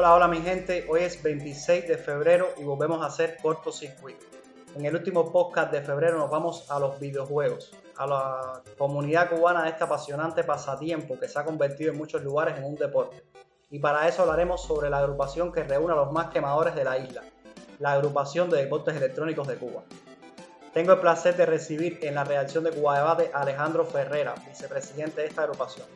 Hola, hola mi gente, hoy es 26 de febrero y volvemos a hacer cortocircuito. En el último podcast de febrero nos vamos a los videojuegos, a la comunidad cubana de este apasionante pasatiempo que se ha convertido en muchos lugares en un deporte. Y para eso hablaremos sobre la agrupación que reúne a los más quemadores de la isla, la agrupación de deportes electrónicos de Cuba. Tengo el placer de recibir en la redacción de Cuba Debate a Alejandro Ferrera, vicepresidente de esta agrupación.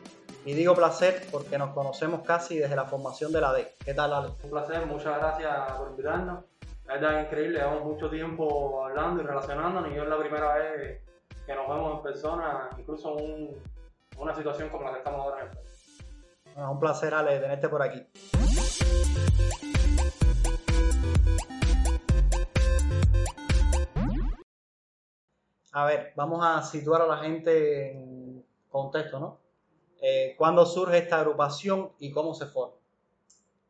Y digo placer porque nos conocemos casi desde la formación de la D. ¿Qué tal, Ale? Un placer, muchas gracias por invitarnos. La verdad es increíble, llevamos mucho tiempo hablando y relacionándonos y es la primera vez que nos vemos en persona, incluso en una situación como la que estamos ahora en el bueno, Un placer, Ale, tenerte por aquí. A ver, vamos a situar a la gente en contexto, ¿no? Eh, ¿Cuándo surge esta agrupación y cómo se forma?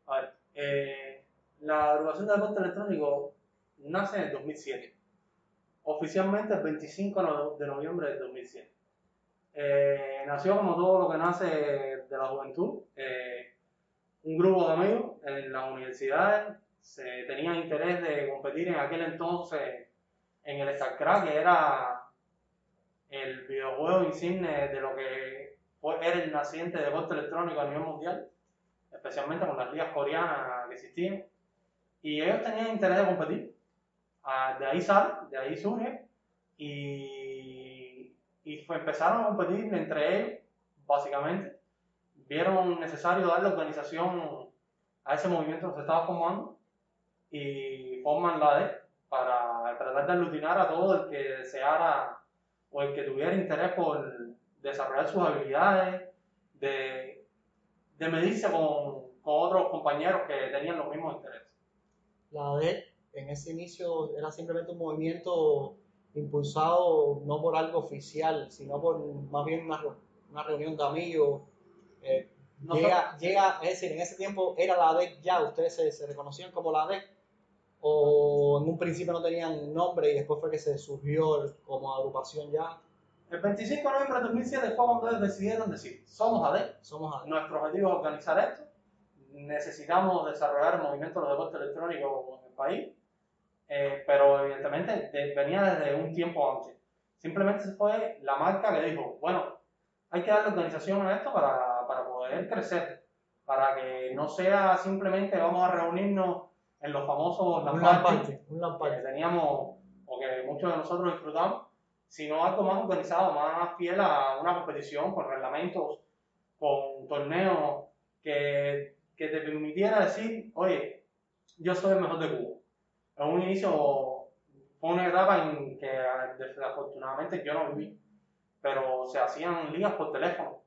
A ver, eh, la agrupación de deporte electrónico nace en el 2007. Oficialmente el 25 de noviembre del 2007. Eh, nació como todo lo que nace de la juventud. un grupo de amigos en las universidades se tenían interés de competir en aquel entonces en el StarCraft, que era el videojuego insigne de lo que era el naciente deporte electrónico a nivel mundial, especialmente con las ligas coreanas que existían. Y ellos tenían interés de competir. Ah, de ahí sale, de ahí surge. Y, y empezaron a competir entre ellos, básicamente. Vieron necesario darle organización a ese movimiento que se estaba formando y forman la D para tratar de aglutinar a todo el que deseara o el que tuviera interés por desarrollar sus habilidades, de, de medirse con, con, otros compañeros que tenían los mismos intereses. La ADEC en ese inicio era simplemente un movimiento impulsado no por algo oficial, sino por más bien una, una reunión de amigos. Eh, llega, llega, es decir, en ese tiempo era la ADEC ya, ustedes se, se reconocían como la ADEC, o en un principio no tenían nombre y después fue que se surgió como agrupación ya. El 25 de noviembre de 2007 fue cuando decidieron decir, somos ADE, somos ADE. nuestro objetivo es organizar esto, necesitamos desarrollar el movimiento de los deportes electrónicos en el país, eh, pero evidentemente venía desde un tiempo antes. Simplemente fue la marca que dijo, bueno, hay que darle organización a esto para, para poder crecer, para que no sea simplemente vamos a reunirnos en los famosos lampartes que teníamos o que muchos de nosotros disfrutamos, sino algo más organizado, más fiel a una competición con reglamentos, con torneos que, que te permitiera decir, oye, yo soy el mejor de Cuba. En un inicio fue una etapa en que desafortunadamente yo no viví, pero se hacían ligas por teléfono.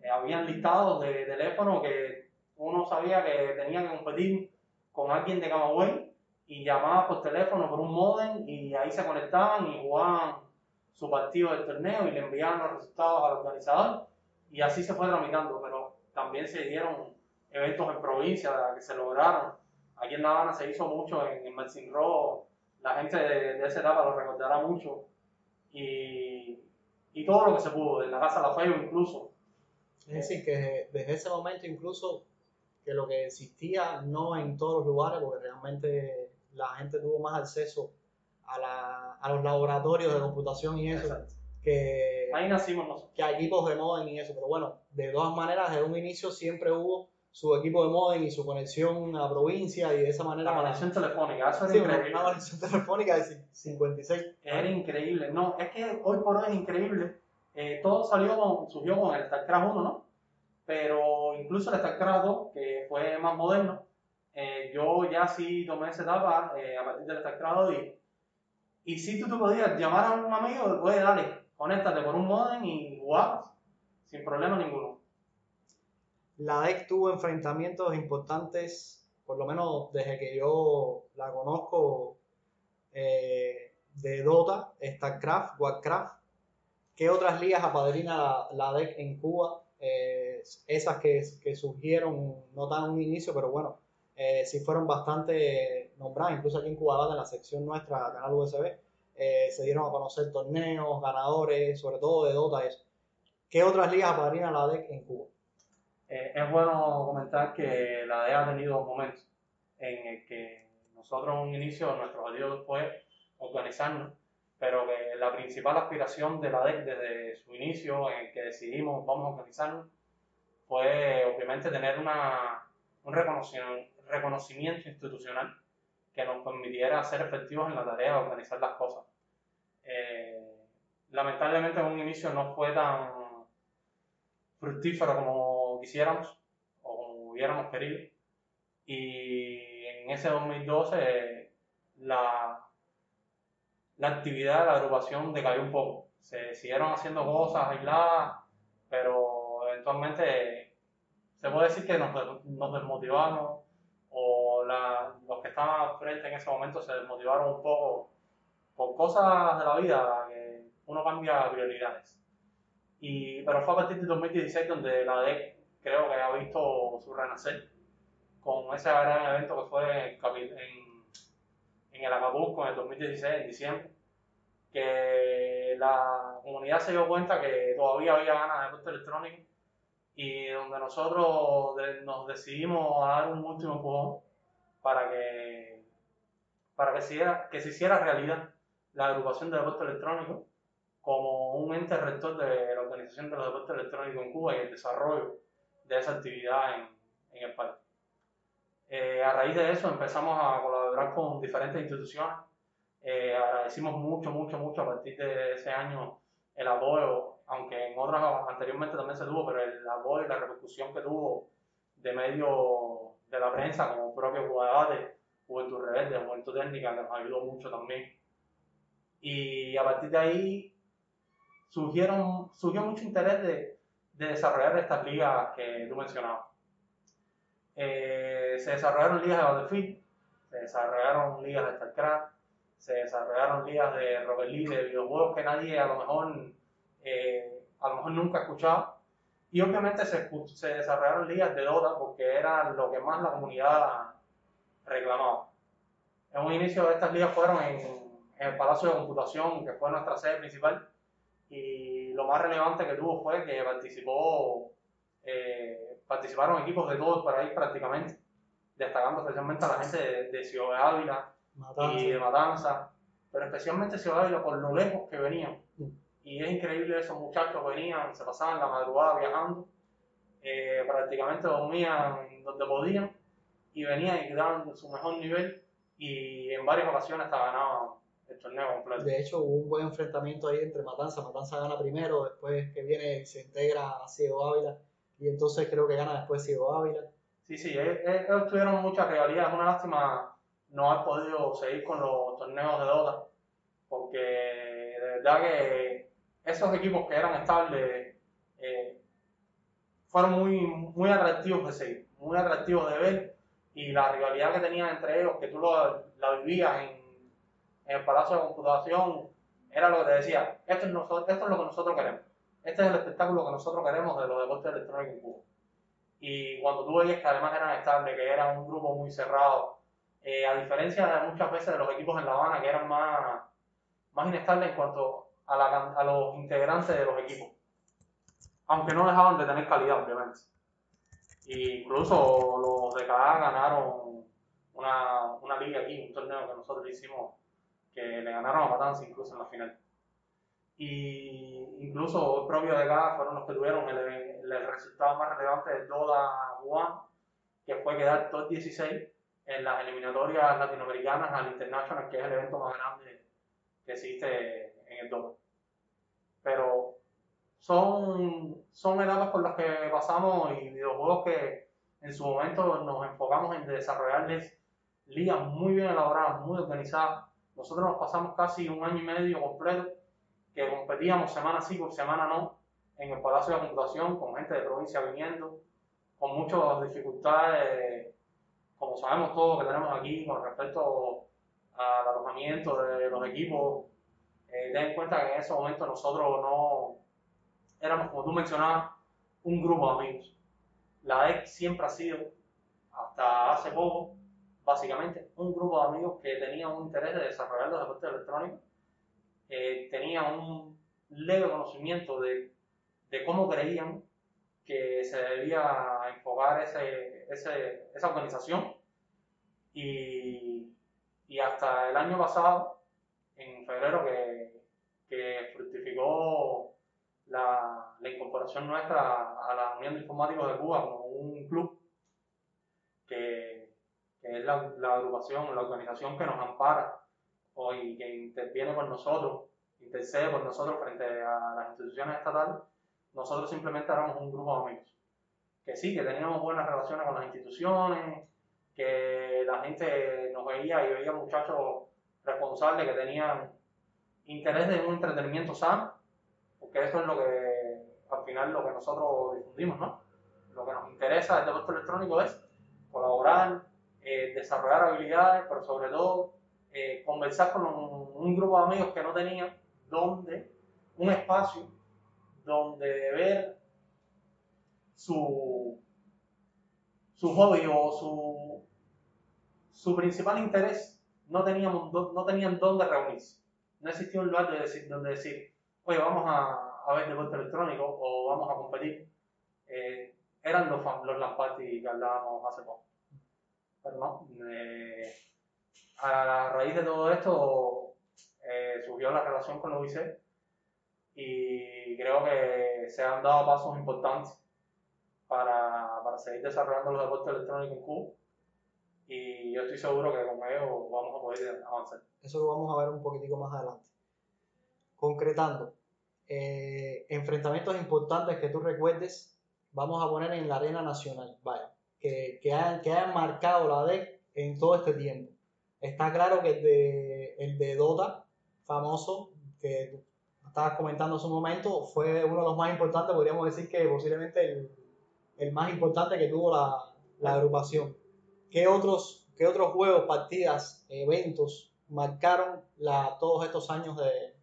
Eh, habían listados de teléfono que uno sabía que tenía que competir con alguien de Camagüey y llamaba por teléfono por un modem y ahí se conectaban y jugaban su partido del torneo y le enviaban los resultados al organizador y así se fue tramitando, pero también se dieron eventos en provincia que se lograron. Aquí en La Habana se hizo mucho, en, en Row, la gente de, de, esa etapa lo recordará mucho y, y todo lo que se pudo, en la Casa La Feo incluso. Es decir, que desde ese momento incluso que lo que existía no en todos los lugares, porque realmente la gente tuvo más acceso a, la, a los laboratorios de computación y eso. Que, Ahí nacimos nosotros. Que equipos de modem y eso. Pero bueno, de todas maneras, desde un inicio siempre hubo su equipo de modem y su conexión a la provincia y de esa manera. La conexión telefónica, eso era increíble. Una, conexión telefónica de 56. Era increíble. No, es que hoy por hoy es increíble. Eh, todo salió con, surgió con el StarCraft 1, ¿no? pero incluso el StarCraft 2, que fue más moderno, eh, yo ya sí tomé esa etapa eh, a partir del StarCraft 2 y, y si tú te podías llamar a un amigo, después dale, conéctate por un modem y jugabas, sin problema ninguno. La DEC tuvo enfrentamientos importantes, por lo menos desde que yo la conozco, eh, de Dota, StarCraft, Warcraft. ¿Qué otras ligas apadrina la, la DEC en Cuba? Eh, esas que, que, surgieron no tan un inicio, pero bueno, eh, sí fueron bastante nombradas, incluso aquí en Cuba, en la sección nuestra, Canal USB, eh, se dieron a conocer torneos, ganadores, sobre todo de Dota, eso. ¿Qué otras ligas apadrinan la DEC en Cuba? Eh, es bueno comentar que la DEA ha tenido momentos en el que nosotros en un inicio, nuestro objetivo fue organizarnos, pero que la principal aspiración de la DEC desde su inicio, en el que decidimos vamos a organizarnos, fue obviamente tener una, un reconocimiento institucional que nos permitiera ser efectivos en la tarea de organizar las cosas. Eh, lamentablemente en un inicio no fue tan fructífero como quisiéramos o como hubiéramos querido. Y en ese 2012 la, la actividad de la agrupación decayó un poco. Se siguieron haciendo cosas aisladas, pero eventualmente se puede decir que nos, nos desmotivamos o los que estaban frente en ese momento se desmotivaron un poco por cosas de la vida que uno cambia prioridades. Y, pero fue a partir de 2016 donde la DEC creo que ha visto su renacer con ese gran evento que fue en, en el Acapulco en el 2016, en diciembre, que la comunidad se dio cuenta que todavía había ganas de deporte electrónico y donde nosotros nos decidimos a dar un último empujón para que, para que, se, que se hiciera realidad la agrupación de deporte electrónico como un ente rector de la organización de los deportes electrónicos en Cuba y el desarrollo de esa actividad en, en el país. Eh, a raíz de eso empezamos a colaborar con diferentes instituciones. Eh, agradecimos mucho, mucho, mucho a partir de ese año el apoyo, aunque en otras anteriormente también se tuvo, pero el apoyo y la repercusión que tuvo de medio de la prensa, como propio Guadalajara, Juventud Rebelde, Juventud Técnica, que nos ayudó mucho también. Y a partir de ahí surgieron, surgió mucho interés de, de desarrollar estas ligas que tú mencionabas. Eh, se desarrollaron ligas de Battlefield, se desarrollaron ligas de StarCraft, se desarrollaron ligas de Rocket League, de videojuegos que nadie a lo mejor, eh, a lo mejor nunca ha escuchado. Y obviamente se, se, desarrollaron ligas de Dota porque era lo que más la comunidad reclamaba. En un inicio estas ligas fueron en, en el Palacio de Computación, que fue nuestra sede principal, y lo más relevante que tuvo fue que participó eh, participaron equipos de todo el país prácticamente, destacando especialmente a la gente de, Ciudad de Ávila y de Matanza, pero especialmente Ciudad de Ávila por lo lejos que venían. Y es increíble, esos muchachos venían, se pasaban la madrugada viajando, eh, prácticamente dormían donde podían y venían y daban su mejor nivel y en varias ocasiones hasta ganaban el torneo completo. De hecho, hubo un buen enfrentamiento ahí entre Matanza. Matanza gana primero, después que viene se integra a Ciudad Ávila y entonces creo que gana después Ciego Ávila. Sí, sí, ellos tuvieron muchas rivalidades. Es una lástima no haber podido seguir con los torneos de Dota, porque de verdad que esos equipos que eran estables eh, fueron muy, muy atractivos de seguir, muy atractivos de ver, y la rivalidad que tenían entre ellos, que tú lo, la vivías en, en el Palacio de Computación, era lo que te decía, esto es, nosotros, esto es lo que nosotros queremos este es el espectáculo que nosotros queremos de los deportes electrónicos en Cuba. Y cuando tú veías que además eran estables, que eran un grupo muy cerrado, eh, a diferencia de muchas veces de los equipos en La Habana que eran más, más inestables en cuanto a, la, a los integrantes de los equipos. Aunque no dejaban de tener calidad, obviamente. Incluso los de KA ganaron una, una liga aquí, un torneo que nosotros hicimos, que le ganaron a Matanza incluso en la final y incluso el propio de acá fueron los que tuvieron el, el resultado más relevante de toda One, que fue quedar top 16 en las eliminatorias latinoamericanas al International, que es el evento más grande que existe en el doble. Pero son, son etapas por las que pasamos y videojuegos que en su momento nos enfocamos en desarrollarles ligas muy bien elaboradas, muy organizadas. Nosotros nos pasamos casi un año y medio completo que competíamos semana sí por semana no en el Palacio de Computación con gente de provincia viniendo, con muchas dificultades, como sabemos todos que tenemos aquí con respecto al alojamiento de los equipos. Eh, cuenta que en ese momento nosotros no éramos, como tú mencionabas, un grupo de amigos. La EC siempre ha sido, hasta hace poco, básicamente, un grupo de amigos que tenían un interés de desarrollar los deportes electrónicos eh, tenía un leve conocimiento de, de, cómo creían que se debía enfocar ese, ese, esa organización y, y, hasta el año pasado, en febrero, que, que fructificó la, la, incorporación nuestra a la Unión de Informáticos de Cuba como un club que, que es la, la, agrupación, la organización que nos ampara hoy, que interviene por nosotros, intercede por nosotros frente a las instituciones estatales nosotros simplemente éramos un grupo de amigos. Que sí, que teníamos buenas relaciones con las instituciones, que la gente nos veía y veía muchachos responsables que tenían interés de un entretenimiento sano, porque eso es lo que, al final, lo que nosotros difundimos, ¿no? Lo que nos interesa del deporte electrónico es colaborar, eh, desarrollar habilidades, pero sobre todo eh, conversar con un, un, grupo de amigos que no tenían donde, un espacio donde ver su, su hobby o su, su principal interés no, teníamos, no tenían dónde reunirse. No existía un lugar de decir, donde decir, oye, vamos a, a ver deporte electrónico o vamos a competir. Eh, eran los, los Lamparty que hablábamos hace poco. Pero no, eh, a raíz de todo esto eh, surgió la relación con los UIC y creo que se han dado pasos importantes para, para seguir desarrollando los deportes electrónicos en Cuba y yo estoy seguro que con ellos vamos a poder avanzar. Eso lo vamos a ver un poquitico más adelante. Concretando, eh, enfrentamientos importantes que tú recuerdes, vamos a poner en la arena nacional, vaya, que, que, hayan, que hayan marcado la DEC en todo este tiempo. Está claro que el de, el de Dota, famoso, que estabas comentando hace un momento, fue uno de los más importantes, podríamos decir que posiblemente el, el más importante que tuvo la, la agrupación. ¿Qué otros, ¿Qué otros juegos, partidas, eventos marcaron la, todos estos años de...?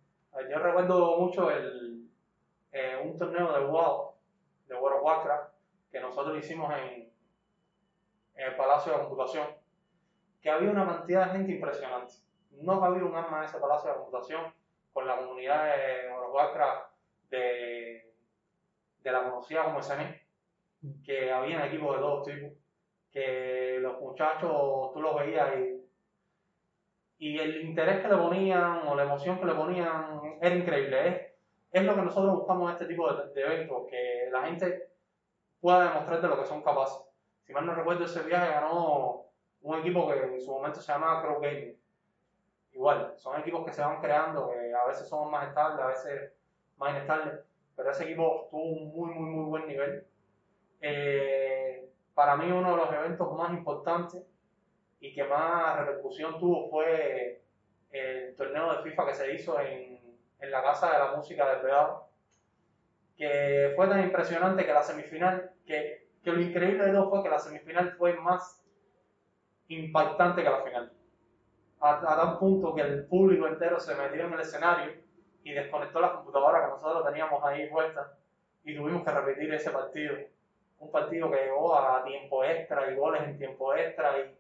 Yo recuerdo mucho el, eh, un torneo de WoW, de World of que nosotros hicimos en, el Palacio de Computación, que había una cantidad de gente impresionante. No había un arma en ese Palacio de Computación con la comunidad de Warcraft de, de la conocida como SNE, que había equipos de todos tipos, que los muchachos tú los veías y, y el interés que le ponían o la emoción que le ponían era increíble. Es, es lo que nosotros buscamos en este tipo de, de eventos, que la gente pueda demostrar de lo que son capaces. Si mal no recuerdo, ese viaje ganó un equipo que en su momento se llamaba Crow Gaming igual, son equipos que se van creando, que a veces son más estables, a veces más inestables, pero ese equipo tuvo un muy, muy, muy buen nivel. Eh, para mí uno de los eventos más importantes y que más repercusión tuvo fue el torneo de FIFA que se hizo en, en la Casa de la Música del Pedado, que fue tan impresionante que la semifinal, que, que lo increíble de todo fue que la semifinal fue más impactante que la final a, tal punto que el público entero se metió en el escenario y desconectó la computadora que nosotros teníamos ahí puesta y tuvimos que repetir ese partido. Un partido que llegó a tiempo extra y goles en tiempo extra y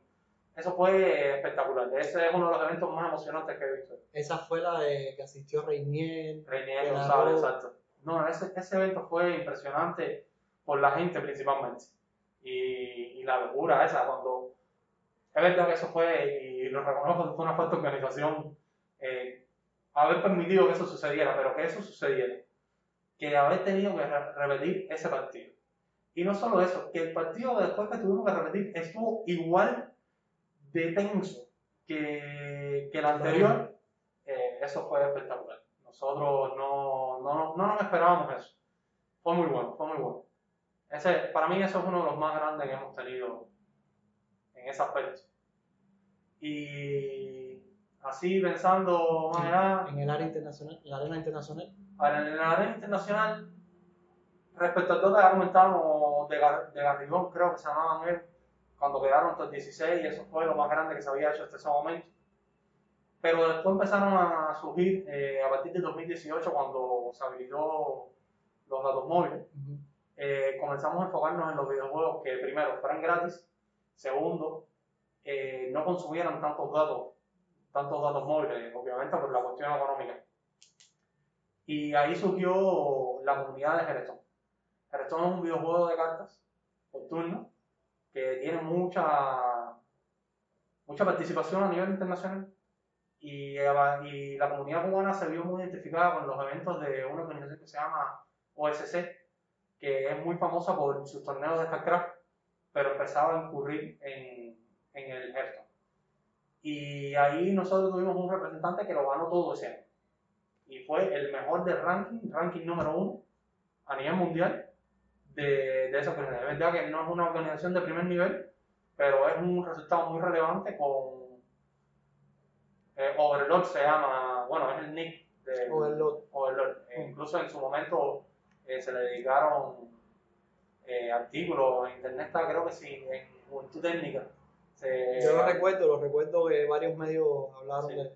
eso fue espectacular. Ese es uno de los eventos más emocionantes que he visto. Esa fue la de que asistió Reinier. Reinier González, exacto. No, ese, ese evento fue impresionante por la gente principalmente. Y, y la locura esa, cuando es verdad que eso fue, y lo reconozco, fue una falta de organización, eh, haber permitido que eso sucediera, pero que eso sucediera, que haber tenido que repetir ese partido. Y no solo eso, que el partido después que tuvimos que repetir estuvo igual de tenso que, que el anterior, eh, eso fue espectacular. Nosotros no, no, no nos esperábamos eso. Fue muy bueno, fue muy bueno. Ese, para mí eso es uno de los más grandes que hemos tenido en ese aspecto. Y así pensando más allá. En el área internacional, la arena internacional. En la arena internacional, respecto a todo que comentábamos de, de Garrigón, creo que se llamaban él, cuando quedaron el 16, y eso fue lo más grande que se había hecho hasta ese momento. Pero después empezaron a surgir eh, a partir de 2018, cuando se habilitó los datos móviles. eh, comenzamos a enfocarnos en los videojuegos que primero fueran gratis Segundo, eh, no consumieran tantos datos, tantos datos móviles, obviamente por la cuestión económica. Y ahí surgió la comunidad de Hearthstone es un videojuego de cartas por turno que tiene mucha, mucha participación a nivel internacional y, y la comunidad cubana se vio muy identificada con los eventos de una organización que se llama OSC, que es muy famosa por sus torneos de StarCraft, pero empezaba a incurrir en, en el Hearthstone. Y ahí nosotros tuvimos un representante que lo ganó todo ese año. Y fue el mejor del ranking, ranking número uno a nivel mundial de, de esa organización. Es verdad que no es una organización de primer nivel, pero es un resultado muy relevante con eh, Overlord se llama, bueno, es el nick de Overlord. Overlord. Eh, incluso en su momento eh, se le dedicaron eh, artículos en internet, creo que sí, en Juventud Técnica. Se- Yo lo recuerdo, lo recuerdo que varios medios hablaron Sí. de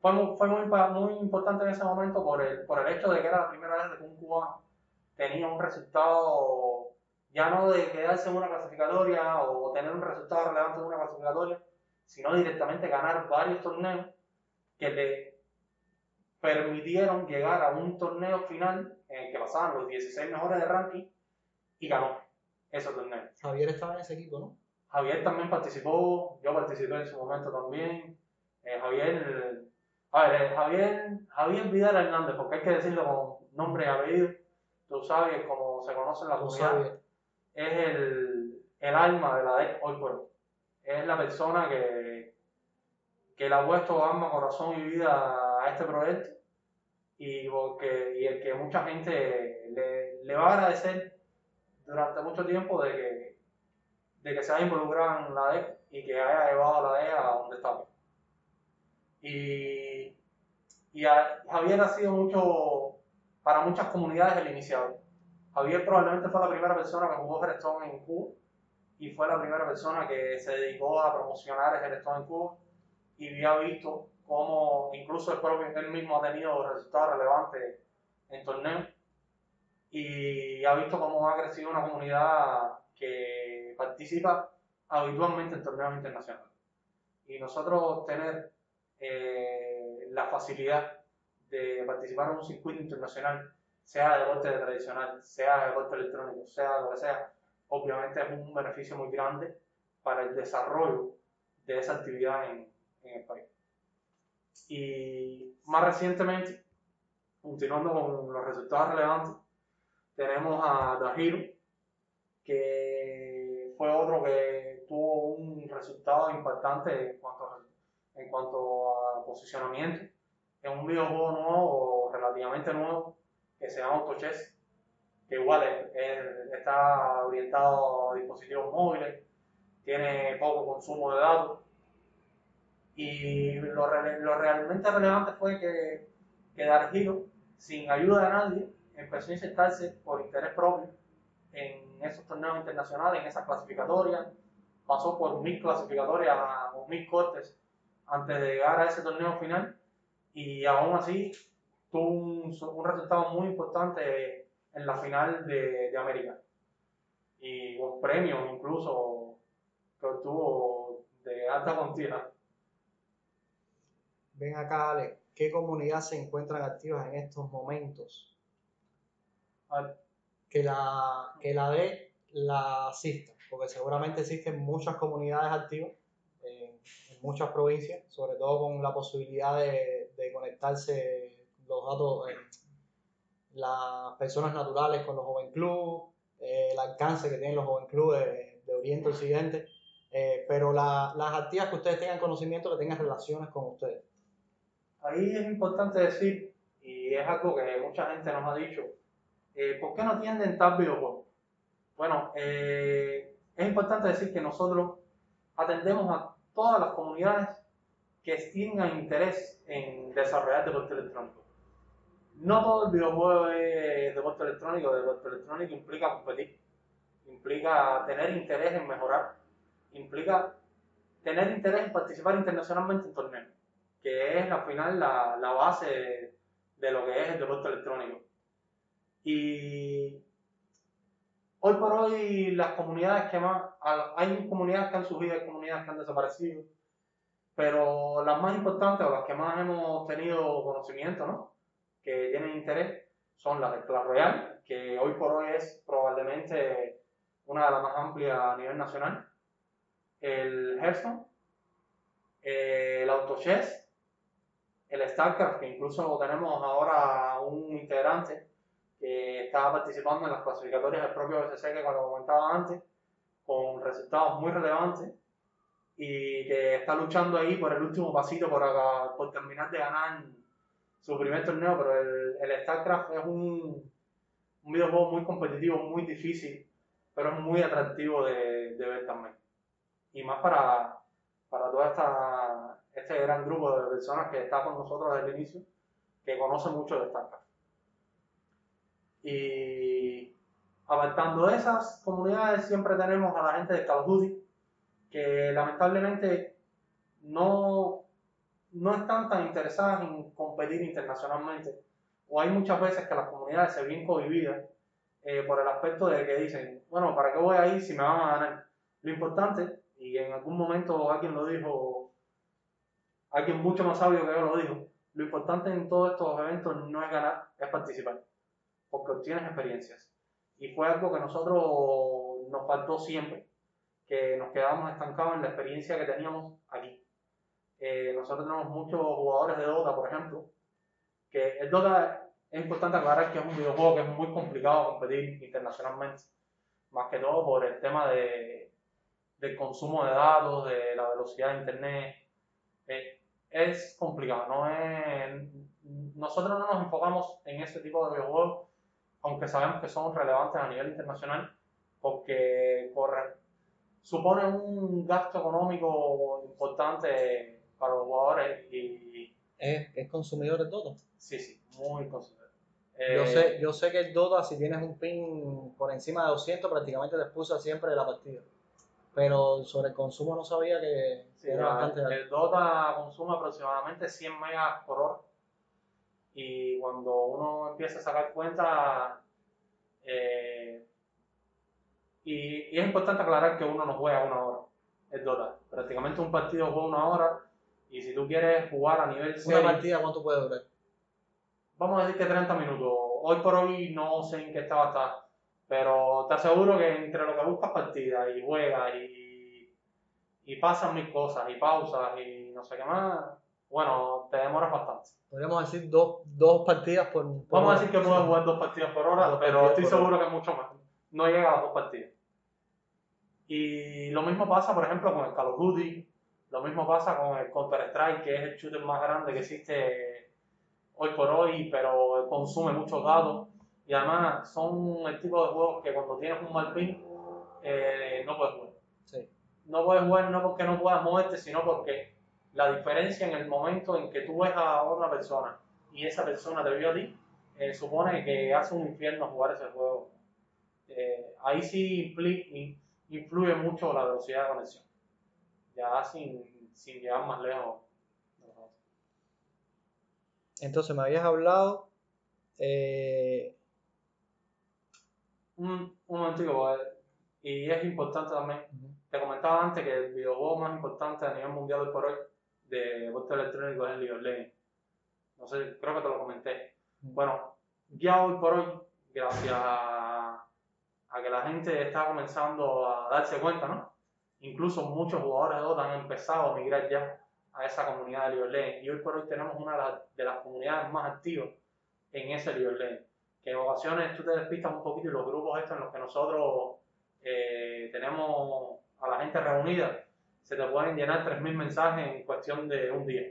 fue, mu- fue muy, muy importante en ese momento por el, por el hecho de que era la primera vez que un cubano tenía un resultado, ya no de quedarse en una clasificatoria o tener un resultado relevante en una clasificatoria, sino directamente ganar varios torneos que le permitieron llegar a un torneo final en el que pasaban los 16 mejores de ranking y ganó ese torneo. Javier estaba en ese equipo, ¿no? Javier también participó, yo participé en su momento también. Eh, Javier, a ver, eh, Javier, Javier Vidal Hernández, porque hay que decirlo con nombre y apellido, tú sabes como se conoce en la comunidad, es el, el alma de la DEC hoy por hoy. Es la persona que, que le ha puesto alma, corazón y vida a este proyecto y, porque, y el que mucha gente le, le va a agradecer durante mucho tiempo de que, de que se haya involucrado en la DEC y que haya llevado a la DEC a donde está. Y, y a- Javier ha sido mucho, para muchas comunidades el iniciador. Javier probablemente fue la primera persona que jugó Hearthstone en Cuba y fue la primera persona que se dedicó a promocionar el Hearthstone en Cuba y había visto cómo incluso el propio él mismo ha tenido resultados relevantes en torneos y ha visto cómo ha crecido una comunidad que participa habitualmente en torneos internacionales. Y nosotros tener eh, la facilidad de participar en un circuito internacional, sea de deporte tradicional, sea de deporte electrónico, sea lo que sea, obviamente es un beneficio muy grande para el desarrollo de esa actividad en, el país. Y más recientemente, continuando con los resultados relevantes, tenemos a Dahiro, que fue otro que tuvo un resultado impactante en cuanto a posicionamiento. Es un videojuego nuevo, relativamente nuevo, que se llama AutoChess, que igual es- es- está orientado a dispositivos móviles, tiene poco consumo de datos. Y lo, lo realmente relevante fue que, que Dargiro, sin ayuda de nadie, empezó a insertarse por interés propio en esos torneos internacionales, en esas clasificatorias. Pasó por mil clasificatorias o mil cortes antes de llegar a ese torneo final. Y aún así tuvo un, un resultado muy importante en la final de, de América. Y con premios incluso que obtuvo de alta cuantía. Ven acá, Ale, ¿qué comunidad se encuentran activas en estos momentos? Que la, que la de la asista, porque seguramente existen muchas comunidades activas en, en muchas provincias, sobre todo con la posibilidad de, de conectarse los datos, eh, las personas naturales con los Joven Club, eh, el alcance que tienen los Joven Club de, de Oriente Occidente, eh, pero la- las activas que ustedes tengan conocimiento, que tengan relaciones con ustedes. Ahí es importante decir, y es algo que mucha gente nos ha dicho, eh, ¿por qué no tienden tal videojuego? Bueno, eh, es importante decir que nosotros atendemos a todas las comunidades que tengan interés en desarrollar deporte electrónico. No todo el videojuego es deporte electrónico, deporte electrónico implica competir, implica tener interés en mejorar, implica tener interés en participar internacionalmente en torneos que es al final la, la base de, lo que es el deporte electrónico. Y hoy por hoy las comunidades que más, hay comunidades que han surgido, hay comunidades que han desaparecido, pero las más importantes o las que más hemos tenido conocimiento, ¿no? que tienen interés, son las de Clash Royale, que hoy por hoy es probablemente una de las más amplias a nivel nacional, el Hearthstone, eh, el AutoChess, el StarCraft, que incluso tenemos ahora un integrante que estaba participando en las clasificatorias del propio BCC que como comentaba antes, con resultados muy relevantes y que está luchando ahí por el último pasito por, por terminar de ganar su primer torneo, pero el, el StarCraft es un, un, videojuego muy competitivo, muy difícil, pero es muy atractivo de, de ver también. Y más para, para todo esta, este gran grupo de personas que está con nosotros desde el inicio, que conoce mucho de StarCraft. Y apartando de esas comunidades, siempre tenemos a la gente de Call of Duty, que lamentablemente no, no están tan interesadas en competir internacionalmente. O hay muchas veces que las comunidades se ven cohibidas eh, por el aspecto de que dicen, bueno, ¿para qué voy a ir si me van a ganar? Lo importante, y en algún momento alguien lo dijo, alguien mucho más sabio que yo lo dijo, lo importante en todos estos eventos no es ganar, es participar, porque obtienes experiencias. Y fue algo que nosotros nos faltó siempre, que nos quedábamos estancados en la experiencia que teníamos aquí. Eh, nosotros tenemos muchos jugadores de Dota, por ejemplo, que el Dota es importante aclarar que es un videojuego que es muy complicado competir internacionalmente, más que todo por el tema de, del consumo de datos, de la velocidad de internet. Eh, es complicado, no es, nosotros no nos enfocamos en ese tipo de videojuegos, aunque sabemos que son relevantes a nivel internacional, porque corre, supone un gasto económico importante para los jugadores y... ¿Es, es consumidor el Dota? Sí, sí, muy consumidor. yo, sé, yo sé que el Dota, si tienes un pin por encima de 200, prácticamente te expulsa siempre de la partida. Pero sobre el consumo no sabía que era bastante alto. El Dota consume aproximadamente 100 megas por hora. Y cuando uno empieza a sacar cuenta, eh, y, es importante aclarar que uno no juega una hora, es Dota. Prácticamente un partido juega una hora y si tú quieres jugar a nivel ¿Una partida cuánto puede durar? Vamos a decir que 30 minutos. Hoy por hoy no sé en qué está, pero te aseguro que entre lo que buscas partidas y juegas y, y pasan mil cosas y pausas y no sé qué más, bueno, te demoras bastante. Podríamos decir dos, dos partidas por, Vamos a decir que puedes jugar dos partidas por hora, pero estoy seguro que es mucho más. No llega a dos partidas. Y lo mismo pasa, por ejemplo, con el Call of Duty, lo mismo pasa con el Counter-Strike, que es el shooter más grande que existe hoy por hoy, pero consume muchos datos. Y además son el tipo de juegos que cuando tienes un mal ping, eh, no puedes jugar. No puedes jugar no porque no puedas moverte, sino porque la diferencia en el momento en que tú ves a otra persona y esa persona te vio a ti, eh, supone que hace un infierno jugar ese juego. Eh, ahí sí implica influye mucho la velocidad de conexión. Ya sin, sin llegar más lejos. Entonces me habías hablado. Eh... Un, un momentico, y es importante también. Te comentaba antes que el videojuego más importante a nivel mundial hoy por hoy de deporte electrónico es el League of Legends. No sé, creo que te lo comenté. Bueno, ya hoy por hoy, gracias a a que la gente está comenzando a darse cuenta, ¿no? Incluso muchos jugadores de Dota han empezado a migrar ya a esa comunidad de League. Y hoy por hoy tenemos una de las, comunidades más activas en ese League. Que en ocasiones tú te despistas un poquito y los grupos estos en los que nosotros eh, tenemos a la gente reunida, se te pueden llenar 3.000 mensajes en cuestión de un día,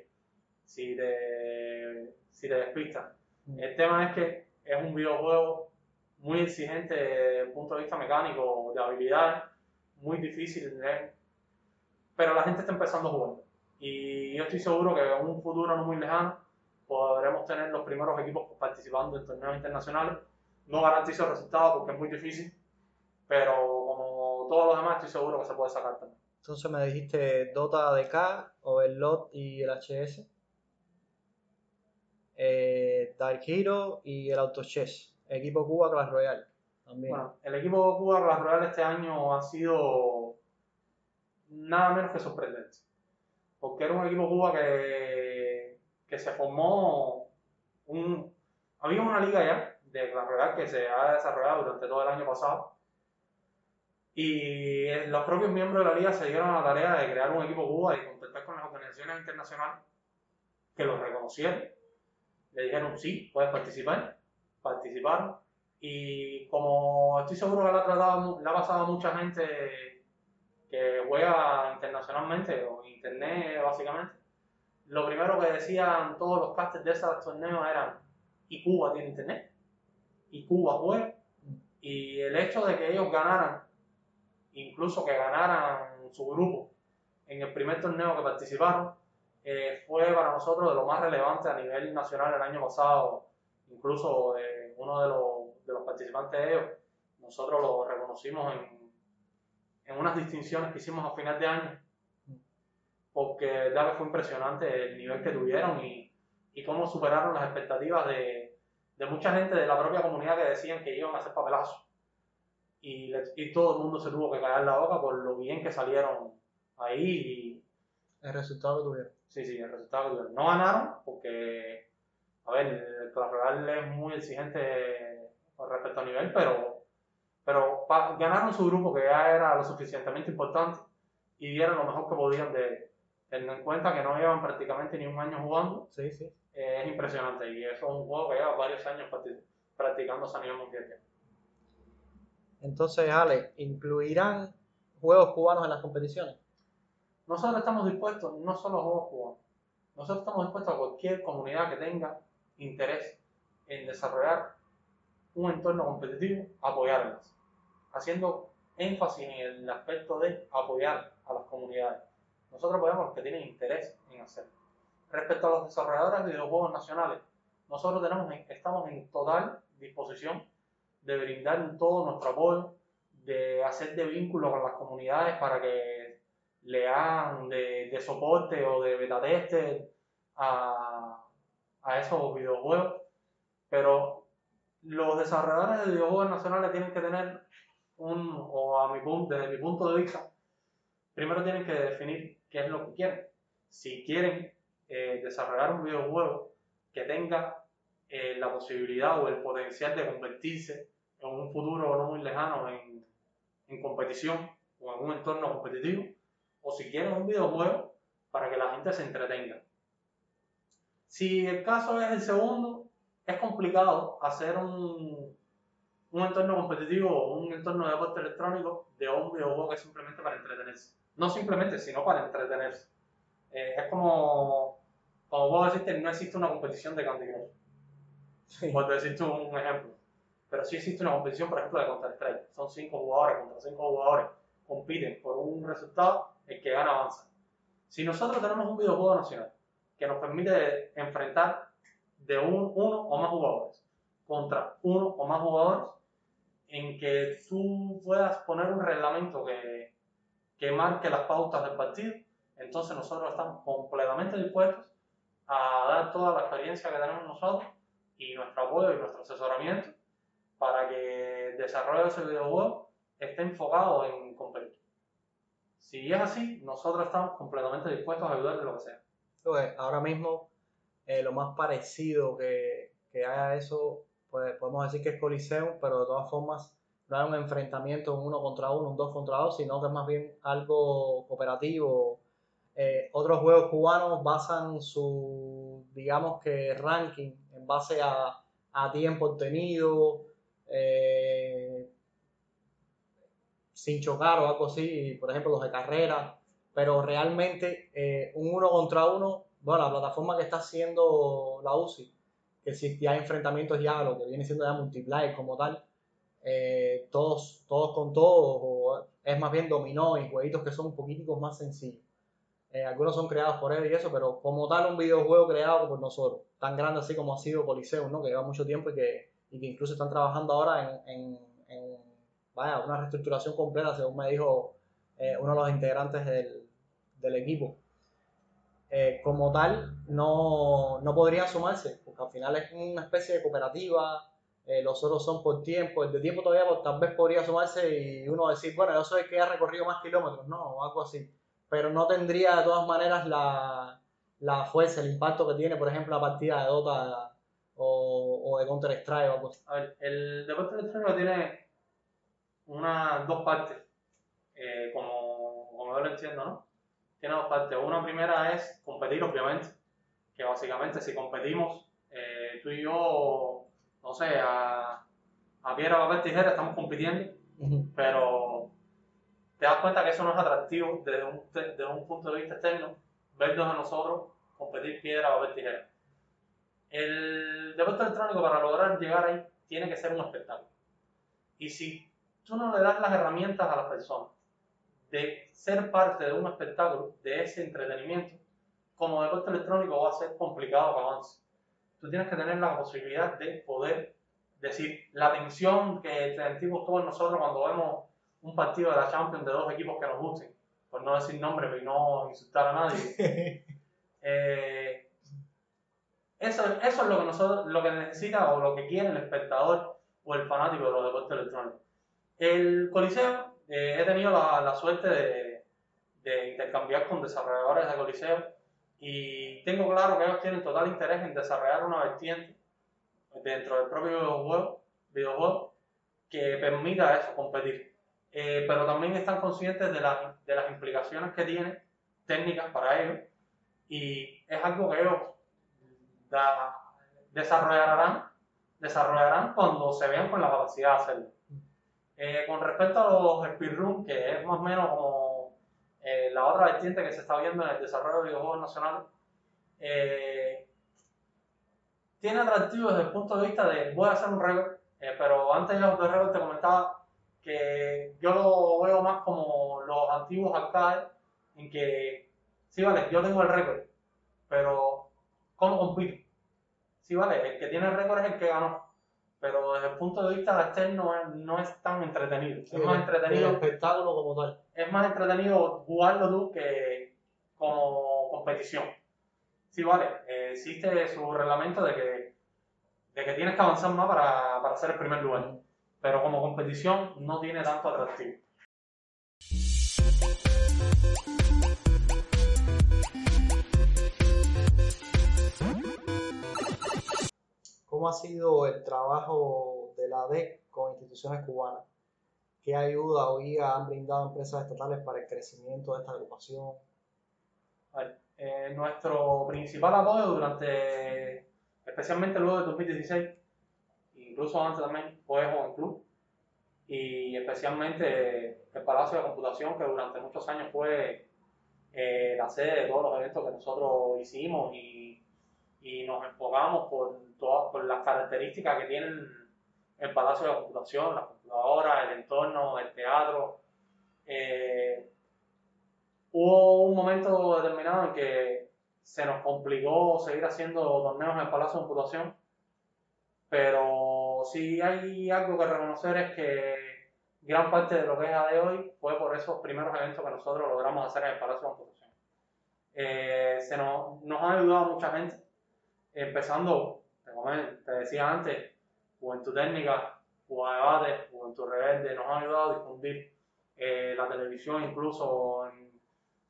si te, si te despistas. Mm. El tema es que es un videojuego muy exigente desde el punto de vista mecánico, de habilidades, muy difícil de pero la gente está empezando a jugar. Y yo estoy seguro que en un futuro no muy lejano podremos tener los primeros equipos participando en torneos internacionales. No garantizo resultados porque es muy difícil, pero como todos los demás estoy seguro que se puede sacar también. Entonces me dijiste Dota ADK, LOT y el HS. Eh, Dark Hero y el Autochess. Equipo Cuba Clash Royale. También. Bueno, el equipo Cuba Clash Royale este año ha sido nada menos que sorprendente. Porque era un equipo Cuba que, que se formó un, había una liga ya de Clash Royale que se ha desarrollado durante todo el año pasado. Y los propios miembros de la liga se dieron a la tarea de crear un equipo Cuba y contactar con las organizaciones internacionales que los reconocieron. Le dijeron, sí, puedes participar. Participaron. Y como estoy seguro que le ha, tratado, le ha pasado mucha gente que juega internacionalmente o internet básicamente, lo primero que decían todos los casters de esos torneos eran, y Cuba tiene internet, y Cuba juega, y el hecho de que ellos ganaran, incluso que ganaran su grupo en el primer torneo que participaron, eh, fue para nosotros de lo más relevante a nivel nacional el año pasado, incluso eh, uno de los, de los, participantes de ellos, nosotros lo reconocimos en, en unas distinciones que hicimos a final de año, porque de fue impresionante el nivel que tuvieron y, y cómo superaron las expectativas de, de, mucha gente de la propia comunidad que decían que iban a hacer papelazo. Y, y todo el mundo se tuvo que callar la boca por lo bien que salieron ahí. Y, el resultado que tuvieron. Sí, sí, el resultado que tuvieron. No ganaron porque, a ver, el Clash es muy exigente con respecto al nivel, pero, pero ganaron su grupo que ya era lo suficientemente importante y dieron lo mejor que podían de teniendo en cuenta que no llevan prácticamente ni un año jugando. Sí, sí. Eh, es impresionante y eso es un juego que lleva varios años practicándose a nivel mundial. Entonces, Ale, ¿incluirán juegos cubanos en las competiciones? Nosotros estamos dispuestos, no solo a juegos cubanos, nosotros estamos dispuestos a cualquier comunidad que tenga interés en desarrollar un entorno competitivo, apoyarlas, haciendo énfasis en el aspecto de apoyar a las comunidades. Nosotros apoyamos los que tienen interés en hacerlo. Respecto a los desarrolladores de videojuegos nacionales, nosotros tenemos, estamos en total disposición de brindar todo nuestro apoyo, de hacer de vínculo con las comunidades para que le hagan de, soporte o de beta tester a, a esos videojuegos. Pero los desarrolladores de videojuegos nacionales tienen que tener un, o a mi punto, desde mi punto de vista, primero tienen que definir qué es lo que quieren. Si quieren eh, desarrollar un videojuego que tenga eh, la posibilidad o el potencial de convertirse en un futuro no muy lejano en, en competición o en un entorno competitivo, o si quieren un videojuego para que la gente se entretenga. Si el caso es el segundo, es complicado hacer un, un entorno competitivo o un entorno de deporte electrónico de un videojuego que es simplemente para entretenerse. No simplemente, sino para entretenerse. Eh, es como, como puedo decir que no existe una competición de Candy Crush. Sí. Por decirte un ejemplo. Pero sí existe una competición, por ejemplo, de Counter-Strike. Son cinco jugadores contra cinco jugadores. Compiten por un resultado, el que gana avanza. Si nosotros tenemos un videojuego nacional que nos permite enfrentar de un, uno o más jugadores contra uno o más jugadores, en que tú puedas poner un reglamento que, que marque las pautas del partido, entonces nosotros estamos completamente dispuestos a dar toda la experiencia que tenemos nosotros y nuestro apoyo y nuestro asesoramiento para que el desarrollo de ese videojuego esté enfocado en competir. Si es así, nosotros estamos completamente dispuestos a ayudar de lo que sea. Ahora mismo, eh, lo más parecido que, que haya eso, pues podemos decir que es Coliseum, pero de todas formas no es un enfrentamiento un uno contra uno, un dos contra dos, sino que es más bien algo cooperativo. Eh, otros juegos cubanos basan su, digamos que, ranking en base a, a tiempo obtenido, eh, sin chocar o algo así, por ejemplo los de carrera, pero realmente eh, un uno contra uno, bueno, la plataforma que está haciendo la UCI, que si hay enfrentamientos ya, lo que viene siendo ya multiplayer como tal, eh, todos, todos con todos, o es más bien dominó y jueguitos que son un poquitico más sencillos. Eh, algunos son creados por él y eso, pero como tal un videojuego creado por nosotros, tan grande así como ha sido Coliseum, ¿no? que lleva mucho tiempo y que, y que incluso están trabajando ahora en, en, vaya, una reestructuración completa, según me dijo eh, uno de los integrantes del, del equipo. como tal, no, no podrían sumarse, porque al final es una especie de cooperativa, eh, los otros son por tiempo, el de tiempo todavía pues, tal vez podría sumarse y uno decir, bueno, yo soy el que ha recorrido más kilómetros, no, o algo así, pero no tendría de todas maneras la, la fuerza, el impacto que tiene, por ejemplo, la partida de Dota o, o de Counter-Strike o algo así? A ver, el deporte electrónico tiene una, dos partes, eh, como, como yo lo entiendo, ¿no? Tiene dos partes. Una primera es competir, obviamente, que básicamente si competimos, eh, tú y yo, no sé, a, a piedra, papel, tijera, estamos compitiendo, pero te das cuenta que eso no es atractivo desde un, desde un punto de vista externo, vernos a nosotros competir piedra, papel, tijera. El deporte electrónico para lograr llegar ahí tiene que ser un espectáculo. Y si tú no le das las herramientas a las personas de ser parte de un espectáculo, de ese entretenimiento, como deporte electrónico va a ser complicado que avance. Tú tienes que tener la posibilidad de poder decir la atención que sentimos todos nosotros cuando vemos un partido de la Champions de dos equipos que nos gusten, por no decir nombre y no insultar a nadie. Eh, eso, eso es lo que, nosotros, lo que necesita o lo que quiere el espectador o el fanático de los deportes electrónicos. El Coliseo, eh, he tenido la, la suerte de, de, intercambiar con desarrolladores de Coliseo y tengo claro que ellos tienen total interés en desarrollar una vertiente dentro del propio videojuego, videojuego que permita eso, competir. Eh, pero también están conscientes de, la, de las implicaciones que tiene técnicas para ellos y es algo que ellos da, desarrollarán, desarrollarán cuando se vean con la capacidad de hacerlo. Eh, con respecto a los speedrun, que es más o menos como eh, la otra vertiente que se está viendo en el desarrollo de videojuegos nacionales, eh, tiene atractivo desde el punto de vista de voy a hacer un récord, pero antes de los récord te comentaba que yo lo veo más como los antiguos arcades, en que, sí, vale, yo tengo el récord, pero ¿cómo compito? Sí, vale, el que tiene el récord es el que ganó, pero desde el punto de vista externo no es tan entretenido. Sí, es más entretenido El espectáculo como tal. es más entretenido jugarlo tú que como competición. Sí, vale, eh, existe su reglamento de que, de que tienes que avanzar más para, para ser el primer lugar, pero como competición no tiene tanto atractivo. ¿Cómo ha sido el trabajo de la DEC con instituciones cubanas? ¿Qué ayuda o guía han brindado empresas estatales para el crecimiento de esta agrupación? Eh, nuestro principal apoyo durante, especialmente luego del 2016, incluso antes también, fue Joven Club y especialmente el Palacio de Computación, que durante muchos años fue eh, la sede de todos los eventos que nosotros hicimos y, y nos enfocamos por, todas, por las características que tienen el Palacio de Computación, las computadoras, el entorno, el teatro. Eh, hubo un momento determinado en que se nos complicó seguir haciendo torneos en el Palacio de Computación, pero sí hay algo que reconocer es que gran parte de lo que es a de hoy fue por esos primeros eventos que nosotros logramos hacer en el Palacio de Computación. Eh, se nos, nos ha ayudado mucha gente, empezando, te, decía antes, Juventud Técnica, Cuba Debate, Juventud Rebelde, nos han ayudado a difundir eh, la televisión incluso en,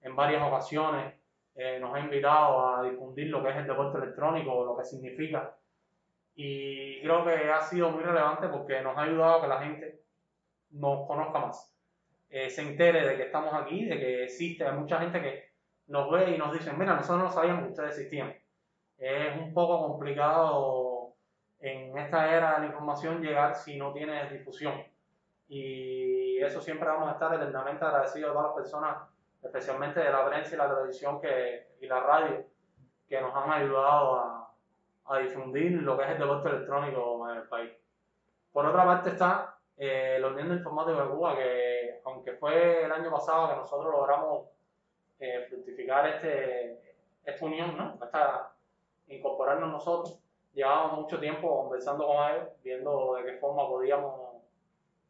en varias ocasiones, eh, nos ha invitado a difundir lo que es el deporte electrónico, lo que significa. Y creo que ha sido muy relevante porque nos ha ayudado a que la gente nos conozca más, eh, se entere de que estamos aquí, de que existe. Hay mucha gente que nos ve y nos dice, mira, nosotros no sabíamos que ustedes existían. Es un poco complicado en esta era de la información llegar si no tienes difusión. Y eso siempre vamos a estar eternamente agradecidos a todas las personas, especialmente de la prensa y la televisión que, y la radio, que nos han ayudado a, a difundir lo que es el deporte electrónico en el país. Por otra parte está eh, la Unión de Informáticos de Cuba, que aunque fue el año pasado que nosotros logramos eh, fructificar este, esta unión, ¿no? Esta, incorporarnos nosotros, llevábamos mucho tiempo conversando con ellos, viendo de qué forma podíamos,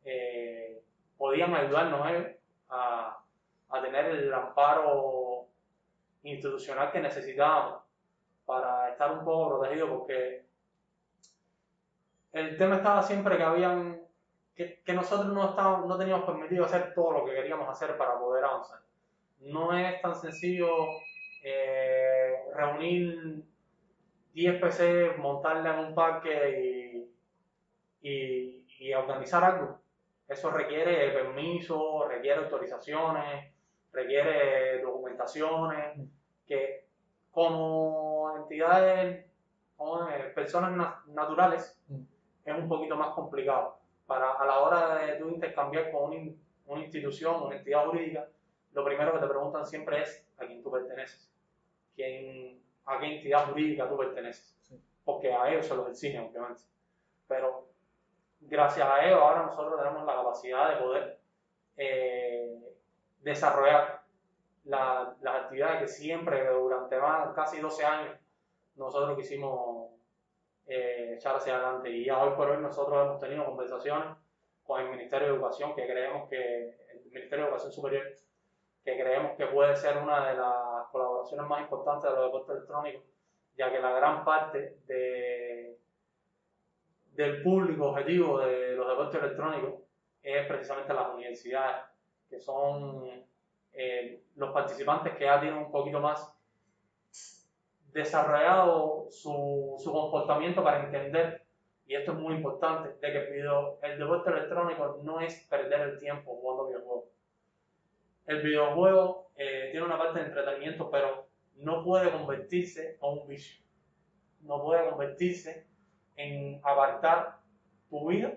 eh, ayudarnos ellos a, a tener el amparo institucional que necesitábamos para estar un poco protegidos, porque el tema estaba siempre que habían que, que nosotros no, estábamos, no teníamos permitido hacer todo lo que queríamos hacer para poder avanzar. No es tan sencillo eh, reunir 10 PC, montarla en un parque y, y, y organizar algo. Eso requiere permisos, requiere autorizaciones, requiere documentaciones, que como entidades, como personas naturales, es un poquito más complicado. Para, a la hora de tú intercambiar con una, una institución, una entidad jurídica, lo primero que te preguntan siempre es a quién tú perteneces, quién, a qué entidad jurídica tú perteneces, porque a ellos se los exigen, obviamente. Pero gracias a ellos ahora nosotros tenemos la capacidad de poder eh, desarrollar las actividades que siempre durante más, casi 12 años nosotros quisimos eh, echar hacia adelante. Y ya hoy por hoy nosotros hemos tenido conversaciones con el Ministerio de Educación, que creemos que, el Ministerio de Educación Superior, que creemos que puede ser una de las colaboraciones más importantes de los deportes electrónicos, ya que la gran parte de, del público objetivo de los deportes electrónicos es precisamente las universidades, que son eh, los participantes que ya tienen un poquito más desarrollado su, su, comportamiento para entender, y esto es muy importante, de que video, el deporte electrónico no es perder el tiempo jugando videojuegos. El videojuego eh, tiene una parte de entretenimiento, pero no puede convertirse en un vicio. No puede convertirse en apartar tu vida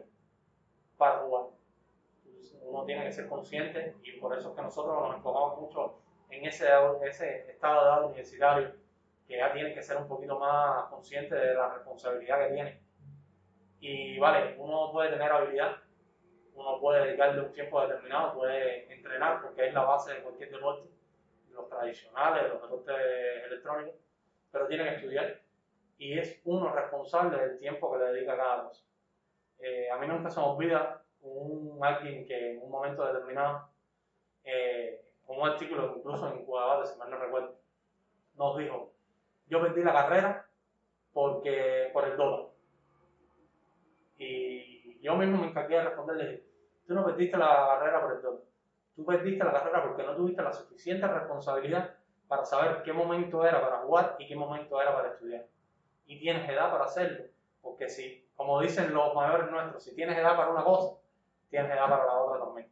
para jugar. uno tiene que ser consciente y por eso es que nosotros nos enfocamos mucho en ese, ese estado de edad universitario que ya tiene que ser un poquito más consciente de la responsabilidad que tiene. Y vale, uno puede tener habilidad, uno puede dedicarle un tiempo determinado, puede entrenar, porque es la base de cualquier deporte, los tradicionales, los deportes electrónicos, pero tiene que estudiar y es uno responsable del tiempo que le dedica a cada cosa. Eh, a mí nunca se me olvida un alguien que en un momento determinado, eh, un artículo incluso en Cuadra, si mal no recuerdo, nos dijo, yo perdí la carrera porque, por el dólar. Y yo mismo me encargué de responderle, tú no perdiste la carrera por el dólar. Tú perdiste la carrera porque no tuviste la suficiente responsabilidad para saber qué momento era para jugar y qué momento era para estudiar. Y tienes edad para hacerlo. Porque si, como dicen los mayores nuestros, si tienes edad para una cosa, tienes edad para la otra también.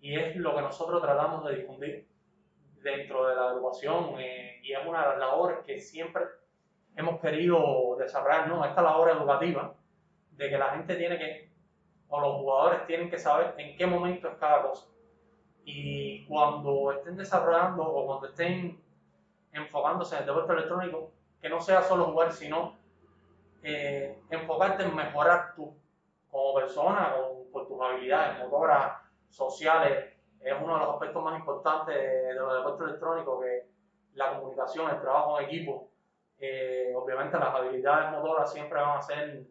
Y es lo que nosotros tratamos de difundir dentro de la educación eh, y es una de las labores que siempre hemos querido desarrollar, ¿no? Esta labor educativa de que la gente tiene que, o los jugadores tienen que saber en qué momento es cada cosa. Y cuando estén desarrollando o cuando estén enfocándose en el deporte electrónico, que no sea solo jugar, sino eh, enfocarte en mejorar tú como persona, con, por tus habilidades motoras, sociales, es uno de los aspectos más importantes de, los deportes electrónicos, que la comunicación, el trabajo en equipo. Eh, obviamente las habilidades motoras siempre van a ser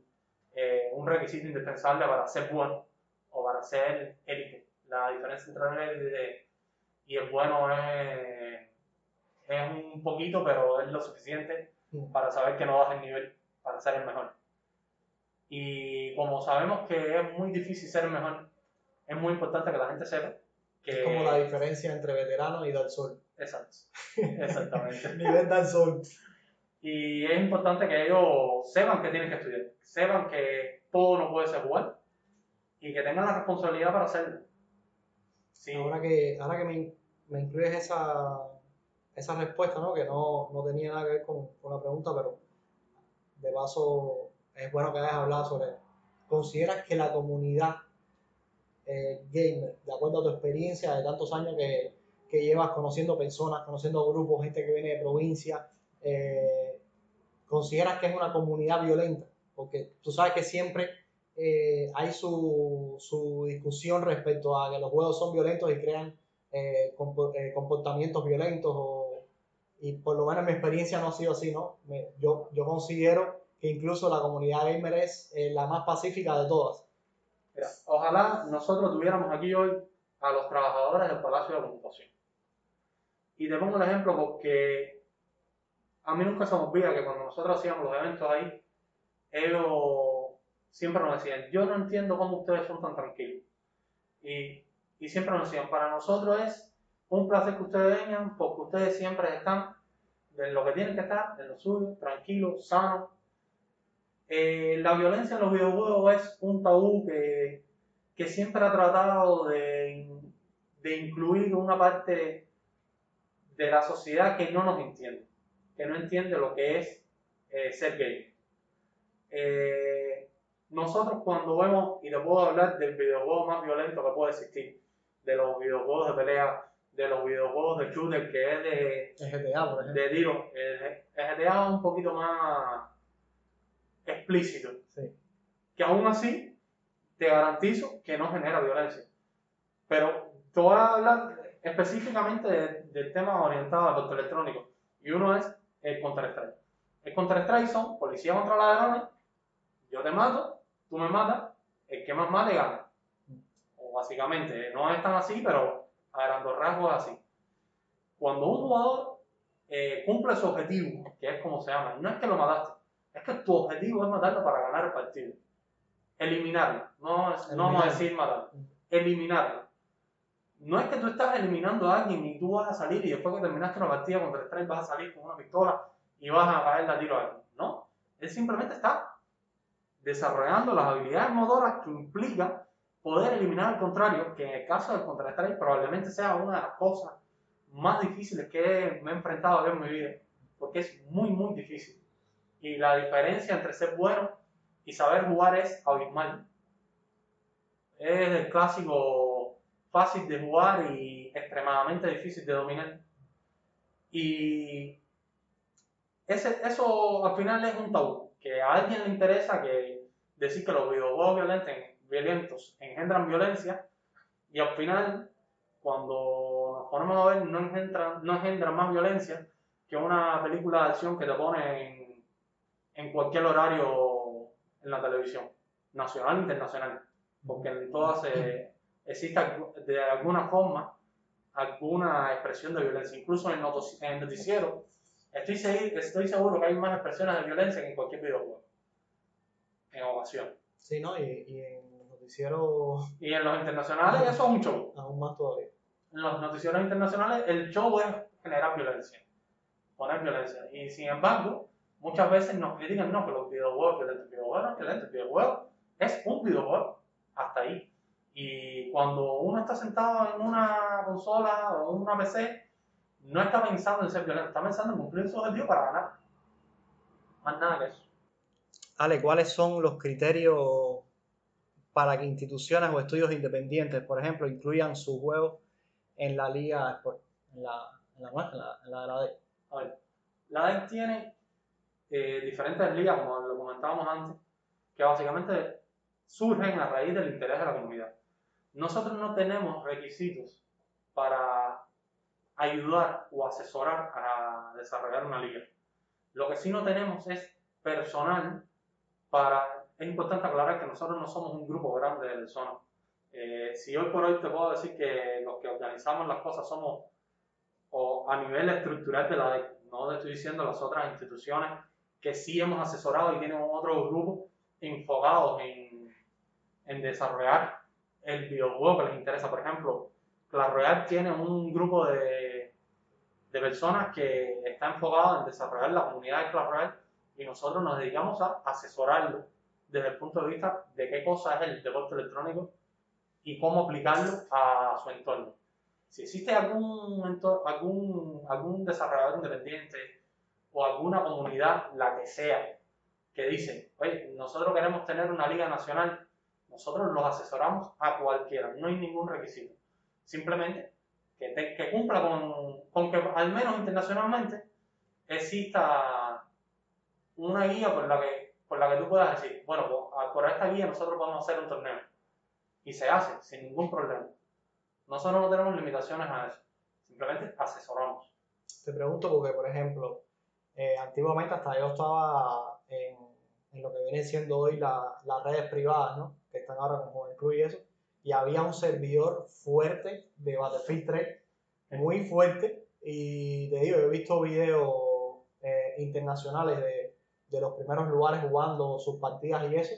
eh, un requisito indispensable para ser bueno o para ser élite. La diferencia entre el élite y el bueno es, es un poquito, pero es lo suficiente mm. para saber que no vas el nivel para ser el mejor. Y como sabemos que es muy difícil ser el mejor, es muy importante que la gente sepa es como la diferencia entre veterano y sol. Exacto, exactamente. Nivel sol. Y es importante que ellos sepan que tienen que estudiar, sepan que todo no puede ser jugar y que tengan la responsabilidad para hacerlo. Ahora que, ahora que me, me incluyes esa, esa respuesta, ¿no? que no, no, tenía nada que ver con, con, la pregunta, pero de paso es bueno que hayas hablado sobre. ¿Consideras que la comunidad eh, gamer, de acuerdo a tu experiencia de tantos años que, que, llevas conociendo personas, conociendo grupos, gente que viene de provincia, eh, ¿consideras que es una comunidad violenta? Porque tú sabes que siempre eh, hay su, su, discusión respecto a que los juegos son violentos y crean comportamientos violentos y por lo menos mi experiencia no ha sido así, ¿no? yo, yo considero que incluso la comunidad gamer es la más pacífica de todas ojalá nosotros tuviéramos aquí hoy a los trabajadores del Palacio de la Computación. Y te pongo el ejemplo porque a mí nunca se me olvida que cuando nosotros hacíamos los eventos ahí, ellos siempre nos decían, yo no entiendo cómo ustedes son tan tranquilos. Y, y siempre nos decían, para nosotros es un placer que ustedes vengan porque ustedes siempre están de lo que tienen que estar, en lo suyo, tranquilos, sanos. Eh, la violencia en los videojuegos es un tabú que, que siempre ha tratado de, de incluir una parte de la sociedad que no nos entiende, que no entiende lo que es eh, ser gay. Eh, nosotros cuando vemos, y te puedo hablar del videojuego más violento que puede existir, de los videojuegos de pelea, de los videojuegos de shooter, que es de, GTA, por ejemplo. de tiro, el, GTA es un poquito más explícito, Sí. que aún así te garantizo que no genera violencia. Pero te voy a hablar específicamente de- del tema orientado al voto electrónico. Y uno es el Counter-Strike. El Counter-Strike son policía contra ladrones, yo te mato, tú me matas, el que más mate gana. O básicamente, no es tan así, pero a grandes rasgos es así. Cuando un jugador eh, cumple su objetivo, que es como se llama, no es que lo mataste, es que tu objetivo es matarlo para ganar el partido. Eliminarlo, no, es- no vamos a decir matarlo, eliminarlo. No es que tú estás eliminando a alguien y tú vas a salir y después que terminaste una partida contra el tren vas a salir con una pistola y vas a caerle a tiro a alguien. No, él simplemente está desarrollando las habilidades motoras que implican poder eliminar al contrario, que en el caso del Counter-Strike probablemente sea una de las cosas más difíciles que me he enfrentado en mi vida, porque es muy, muy difícil. Y la diferencia entre ser bueno y saber jugar es abismal. Es el clásico fácil de jugar y extremadamente difícil de dominar. Y ese, eso al final es un tabú, que a alguien le interesa que decir que los videojuegos violentos, violentos engendran violencia y al final cuando nos ponemos a ver no engendran, no engendran más violencia que una película de acción que te pone en, en cualquier horario en la televisión, nacional e internacional, porque en todas eh, existe de alguna forma alguna expresión de violencia, incluso en el noticiero Estoy, segui- estoy seguro que hay más expresiones de violencia que en cualquier videojuego. En ocasiones. Sí, ¿no? Y, y en los noticieros Y en los internacionales eso es un show. aún más todavía. En los noticieros internacionales el show es generar violencia. Poner violencia. Y sin embargo, muchas veces nos critican, no, que los videojuegos violentos. El videojuego no es violento. El videojuego es un videojuego. Hasta ahí. Y cuando uno está sentado en una consola o en una PC, no está pensando en ser violento, está pensando en cumplir su objetivo para ganar. Más nada que eso. Ale, ¿cuáles son los criterios para que instituciones o estudios independientes, por ejemplo, incluyan sus juegos en la liga en la, en la, nuestra, en la, en la de la D? A ver, la DEC tiene eh, diferentes ligas, como lo comentábamos antes, que básicamente surgen a raíz del interés de la comunidad. Nosotros no tenemos requisitos para ayudar o asesorar a desarrollar una liga. Lo que sí no tenemos es personal para... Es importante aclarar que nosotros no somos un grupo grande de personas. Eh, si hoy por hoy te puedo decir que los que organizamos las cosas somos o a nivel estructural de la DEC, no te estoy diciendo las otras instituciones que sí hemos asesorado y tienen otros grupos enfocados en, en desarrollar el videojuego que les interesa. Por ejemplo, Clash Royale tiene un grupo de, de personas que está enfocado en desarrollar la comunidad de Clash y nosotros nos dedicamos a asesorarlo desde el punto de vista de qué cosa es el deporte electrónico y cómo aplicarlo a su entorno. Si existe algún, algún, algún desarrollador independiente o alguna comunidad, la que sea, que dice, oye, nosotros queremos tener una liga nacional, nosotros los asesoramos a cualquiera, no hay ningún requisito. Simplemente que, cumpla con, con que al menos internacionalmente exista una guía por la que, por la que tú puedas decir, bueno, pues, a- por esta guía nosotros podemos hacer un torneo. Y se hace sin ningún problema. Nosotros no tenemos limitaciones a eso. Simplemente asesoramos. Te pregunto porque, por ejemplo, eh, antiguamente hasta yo estaba en, en lo que viene siendo hoy la- las redes privadas, ¿no? Que están ahora Club y eso. Y había un servidor fuerte de Battlefield 3, muy fuerte. Y te digo, he visto videos eh, internacionales de, de los primeros lugares jugando sus partidas y eso.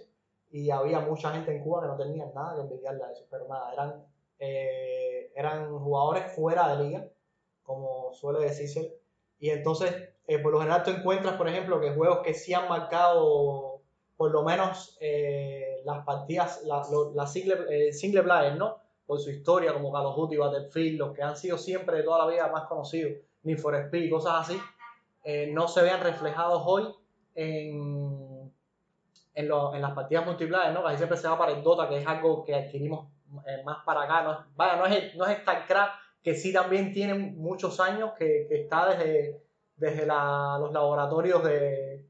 Y había mucha gente en Cuba que no tenía nada que envidiarle a eso. Pero nada, eran, eh, eran jugadores fuera de liga como suele decirse. Y entonces eh, por lo general tú encuentras, por ejemplo, que juegos que sí han marcado por lo menos eh, las partidas, las la single, single player, ¿no? Por su historia, como Call of Duty, Battlefield, los que han sido siempre de toda la vida más conocidos, Need for Speed, cosas así, no se vean reflejados hoy en, en, las partidas multiplayer, ¿no? Casi siempre se va para el Dota, que es algo que adquirimos más para acá. No, vaya, no es, no es StarCraft, que sí también tiene muchos años, que, que está desde desde los laboratorios de,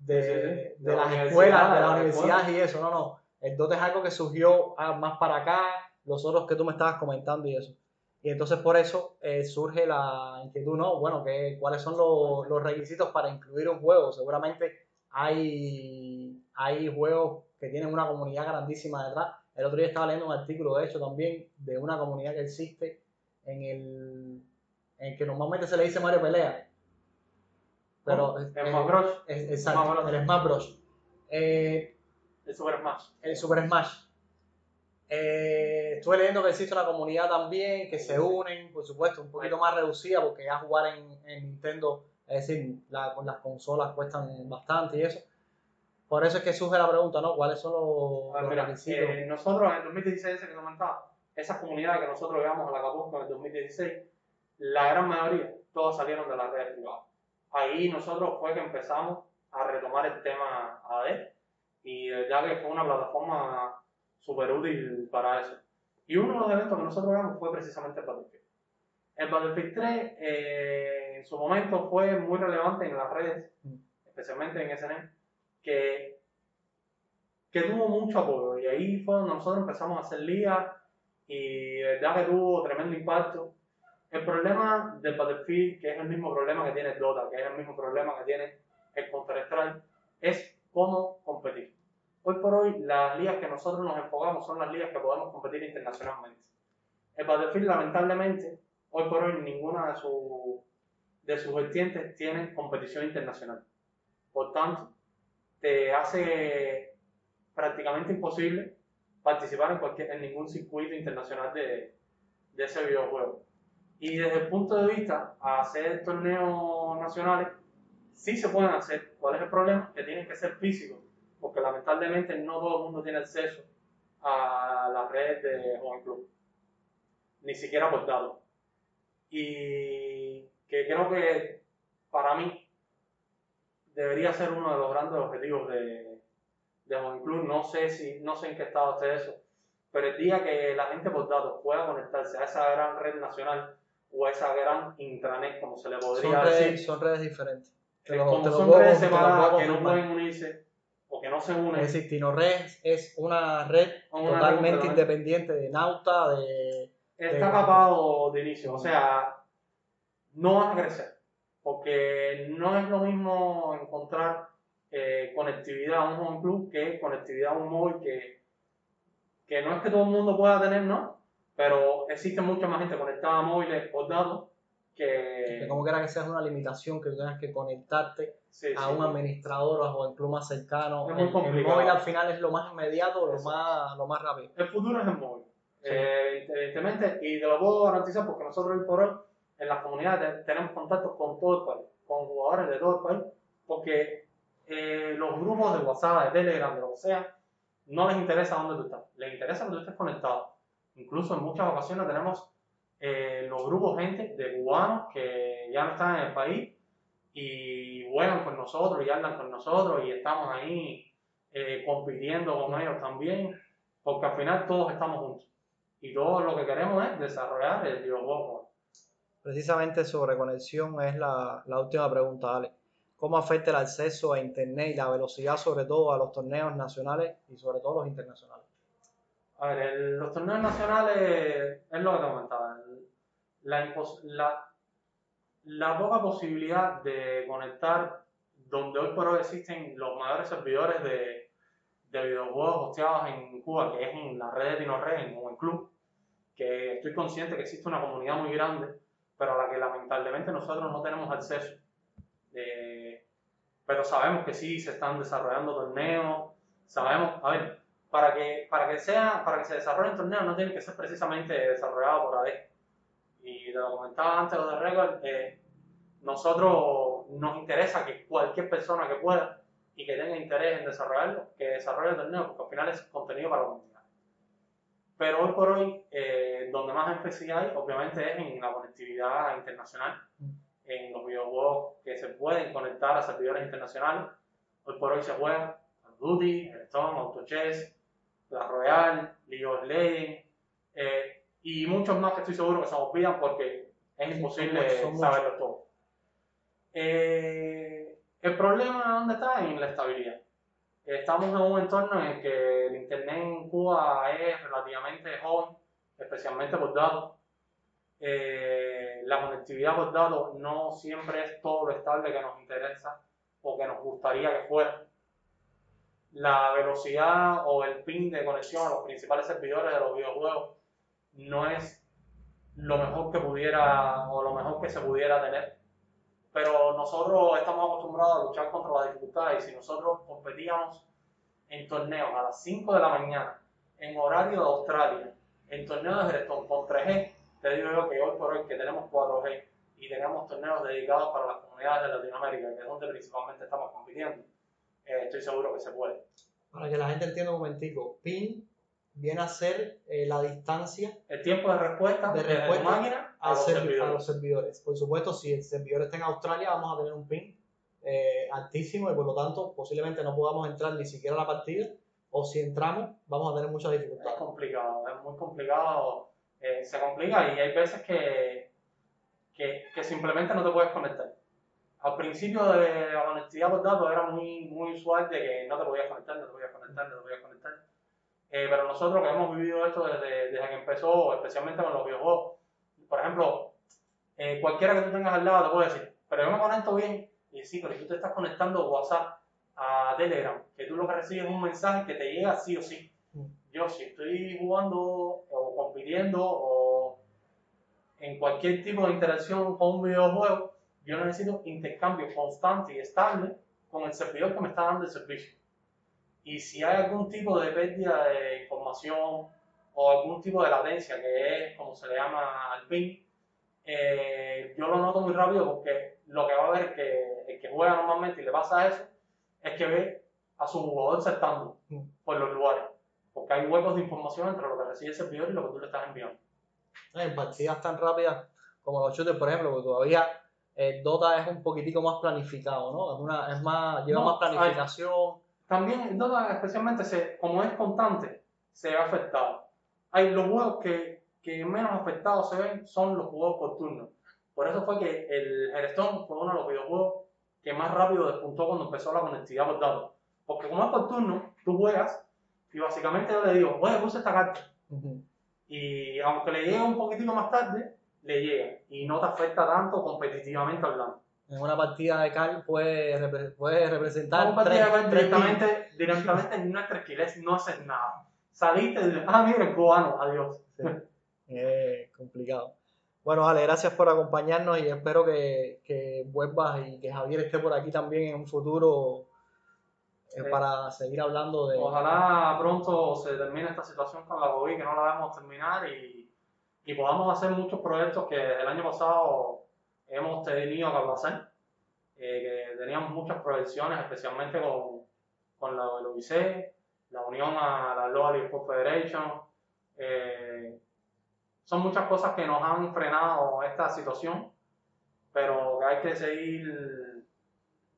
de, las escuelas, de las universidades y eso. No, no. Entonces es algo que surgió ah, más para acá, los otros que tú me estabas comentando y eso. Y entonces por eso eh, surge la inquietud, ¿no? Bueno, que, ¿cuáles son los, los, requisitos para incluir un juego? Seguramente hay, hay juegos que tienen una comunidad grandísima detrás. El otro día estaba leyendo un artículo, de hecho, también de una comunidad que existe en el en que normalmente se le dice Mario Pelea, pero el Smash Bros. exacto, el Smash Bros. Eh, el Super Smash. El Super Smash. Eh, estuve leyendo que existe una comunidad también que se unen, por supuesto, un poquito más reducida porque ya jugar en, Nintendo, es decir, las consolas cuestan bastante y eso. Por eso es que surge la pregunta, ¿no? ¿Cuáles son los, requisitos? Eh, nosotros en el 2016, que comentaba, esa comunidad que nosotros llevamos a la Capusca en el 2016, la gran mayoría, todos salieron de la red privada ahí nosotros fue que empezamos a retomar el tema AD y ya que fue una plataforma súper útil para eso. Y uno de los eventos que nosotros vimos fue precisamente el Battlefield. El Battlefield 3 eh, en su momento fue muy relevante en las redes, especialmente en SNM, que, que tuvo mucho apoyo y ahí fue donde nosotros empezamos a hacer ligas y ya que tuvo tremendo impacto el problema del Battlefield, que es el mismo problema que tiene Dota, que es el mismo problema que tiene el Counter-Strike, es cómo competir. Hoy por hoy, las ligas que nosotros nos enfocamos son las ligas que podemos competir internacionalmente. El Battlefield, lamentablemente, hoy por hoy ninguna de, de sus vertientes tiene competición internacional. Por tanto, te hace prácticamente imposible participar en, cualquier, en ningún circuito internacional de, de ese videojuego. Y desde el punto de vista a hacer torneos nacionales, sí se pueden hacer. ¿Cuál es el problema? Que tienen que ser físicos, porque lamentablemente no todo el mundo tiene acceso a la red de Joven Club, ni siquiera por datos. Y que creo que para mí debería ser uno de los grandes objetivos de, de Joven Club. No sé, si, no sé en qué estado esté eso, pero el día que la gente por datos pueda conectarse a esa gran red nacional o esa gran intranet, como se le podría son decir. Redes, son redes diferentes. como son redes separadas que no pueden unirse o que no se unen. Es decir, TinoRed es una red totalmente independiente de Nauta, de... Está capado de inicio, o sea, no vas a crecer, porque no es lo mismo encontrar eh, conectividad a un home club que conectividad a un móvil que, que no es que todo el mundo pueda tener, ¿no? Pero existe mucha más gente conectada a móviles por datos que... que como quiera que sea una limitación que tengas que conectarte a un administrador o a un más cercano. Es muy complicado. El móvil al final es lo más inmediato, lo más, lo más rápido. El futuro es el móvil, eh, evidentemente, y te lo puedo garantizar porque nosotros hoy por hoy en las comunidades tenemos contactos con todo el país, con jugadores de todo el país, porque eh, los grupos de WhatsApp, de Telegram, de lo que sea, no les interesa dónde tú estás, les interesa que tú estés conectado Incluso en muchas ocasiones tenemos eh, los grupos gente de cubanos que ya no están en el país y juegan con nosotros y andan con nosotros y estamos ahí eh, compitiendo con ellos también, porque al final todos estamos juntos y todo lo que queremos es desarrollar el videojuego. Precisamente sobre conexión es la, la última pregunta, Ale. ¿Cómo afecta el acceso a Internet y la velocidad sobre todo a los torneos nacionales y sobre todo los internacionales? A ver, los torneos nacionales es lo que te comentaba. La, la, la, poca posibilidad de conectar donde hoy por hoy existen los mayores servidores de, de videojuegos hosteados en Cuba, que es en la red de DinoRed o en Club, que estoy consciente que existe una comunidad muy grande, pero a la que lamentablemente nosotros no tenemos acceso. Eh, pero sabemos que sí se están desarrollando torneos, sabemos, a ver, para que, para que, sea, para que se desarrolle un torneo no tiene que ser precisamente desarrollado por AD. Y te lo comentaba antes de Record, eh, nosotros nos interesa que cualquier persona que pueda y que tenga interés en desarrollarlo, que desarrolle el torneo, porque al final es contenido para la comunidad. Pero hoy por hoy, eh, donde más énfasis hay, obviamente, es en la conectividad internacional, en los videojuegos que se pueden conectar a servidores internacionales. Hoy por hoy se juega Duty, Hearthstone, Auto Chess, Royale, League of Legends, eh, y muchos más que estoy seguro que se olvidan porque es imposible saberlo todo. Eh, el problema dónde está en la estabilidad. Estamos en un entorno en el que el internet en Cuba es relativamente joven, especialmente por datos. Eh, la conectividad por datos no siempre es todo lo estable que nos interesa o que nos gustaría que fuera. La velocidad o el pin de conexión a los principales servidores de los videojuegos no es lo mejor que pudiera o lo mejor que se pudiera tener. Pero nosotros estamos acostumbrados a luchar contra las dificultades y si nosotros competíamos en torneos a las 5 de la mañana, en horario de Australia, en torneos de Hearthstone con 3G, te digo yo que hoy por hoy que tenemos 4G y tenemos torneos dedicados para las comunidades de Latinoamérica, que es donde principalmente estamos compitiendo, eh, estoy seguro que se puede. Para que la gente entienda un momentico, PIN viene a ser eh, la distancia. El tiempo de respuesta de, respuesta máquina a, los servidores. Por supuesto, si el servidor está en Australia, vamos a tener un ping eh, altísimo y por lo tanto posiblemente no podamos entrar ni siquiera a la partida. O si entramos, vamos a tener muchas dificultades. Es complicado, es muy complicado. Eh, se complica y hay veces que, que, que, simplemente no te puedes conectar. Al principio de la conectividad por datos era muy, muy usual de que no te podías conectar, no te podías conectar, no te podías conectar eh, pero nosotros que hemos vivido esto desde, desde, que empezó, especialmente con los videojuegos, por ejemplo, eh, cualquiera que tú tengas al lado te puede decir, pero yo me conecto bien, y sí, pero si tú te estás conectando WhatsApp a Telegram, que tú lo que recibes es un mensaje que te llega sí o sí. Mm. Yo si estoy jugando o compitiendo o en cualquier tipo de interacción con un videojuego, yo necesito intercambio constante y estable con el servidor que me está dando el servicio. Y si hay algún tipo de pérdida de información o algún tipo de latencia, que es como se le llama al PIN, eh, yo lo noto muy rápido porque lo que va a ver que el que juega normalmente y le pasa eso es que ve a su jugador saltando mm. por los lugares. Porque hay huecos de información entre lo que recibe el servidor y lo que tú le estás enviando. En partidas tan rápidas como los shooters, por ejemplo, que todavía el Dota es un poquitico más planificado, ¿no? Es, una, es más, lleva más planificación. También Dota especialmente, se, como es constante, se ve afectado. Hay los juegos que, que menos afectados se ven son los juegos por turno. Por eso fue que el Hearthstone fue uno de los videojuegos que más rápido despuntó cuando empezó la conectividad por datos. Porque como es por turno, tú juegas y básicamente yo le digo, oye, puse esta carta. Y aunque le llegue un poquitito más tarde, le llega. Y no te afecta tanto competitivamente hablando en una partida de cal puede, puede representar. Una partida de cal directamente, directamente en una tres no haces nada. Saliste y ah, mira, cubano, adiós. Es complicado. Bueno, Ale, gracias por acompañarnos y espero que, que vuelvas y que Javier esté por aquí también en un futuro eh, para seguir hablando de. Ojalá pronto se termine esta situación con la COVID, que no la debemos terminar y, y podamos hacer muchos proyectos que el año pasado hemos tenido que hacer, eh, que teníamos muchas proyecciones, especialmente con, con la OIC, la unión a la Local Sport Federation. Eh, son muchas cosas que nos han frenado esta situación, pero que hay que seguir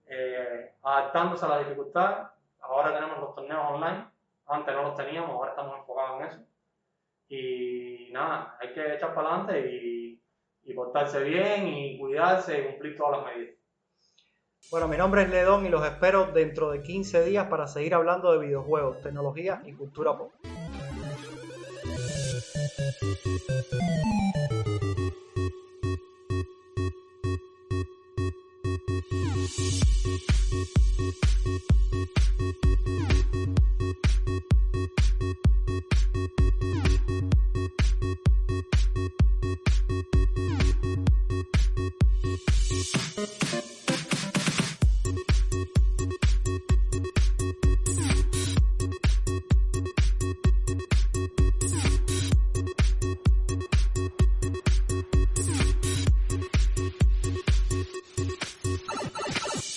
eh, adaptándose a la dificultad. Ahora tenemos los torneos online, antes no los teníamos, ahora estamos enfocados en eso. Y nada, hay que echar para adelante y portarse bien y cuidarse y cumplir todas las medidas. Bueno, mi nombre es Ledón y los espero dentro de 15 días para seguir hablando de videojuegos, tecnología y cultura pop.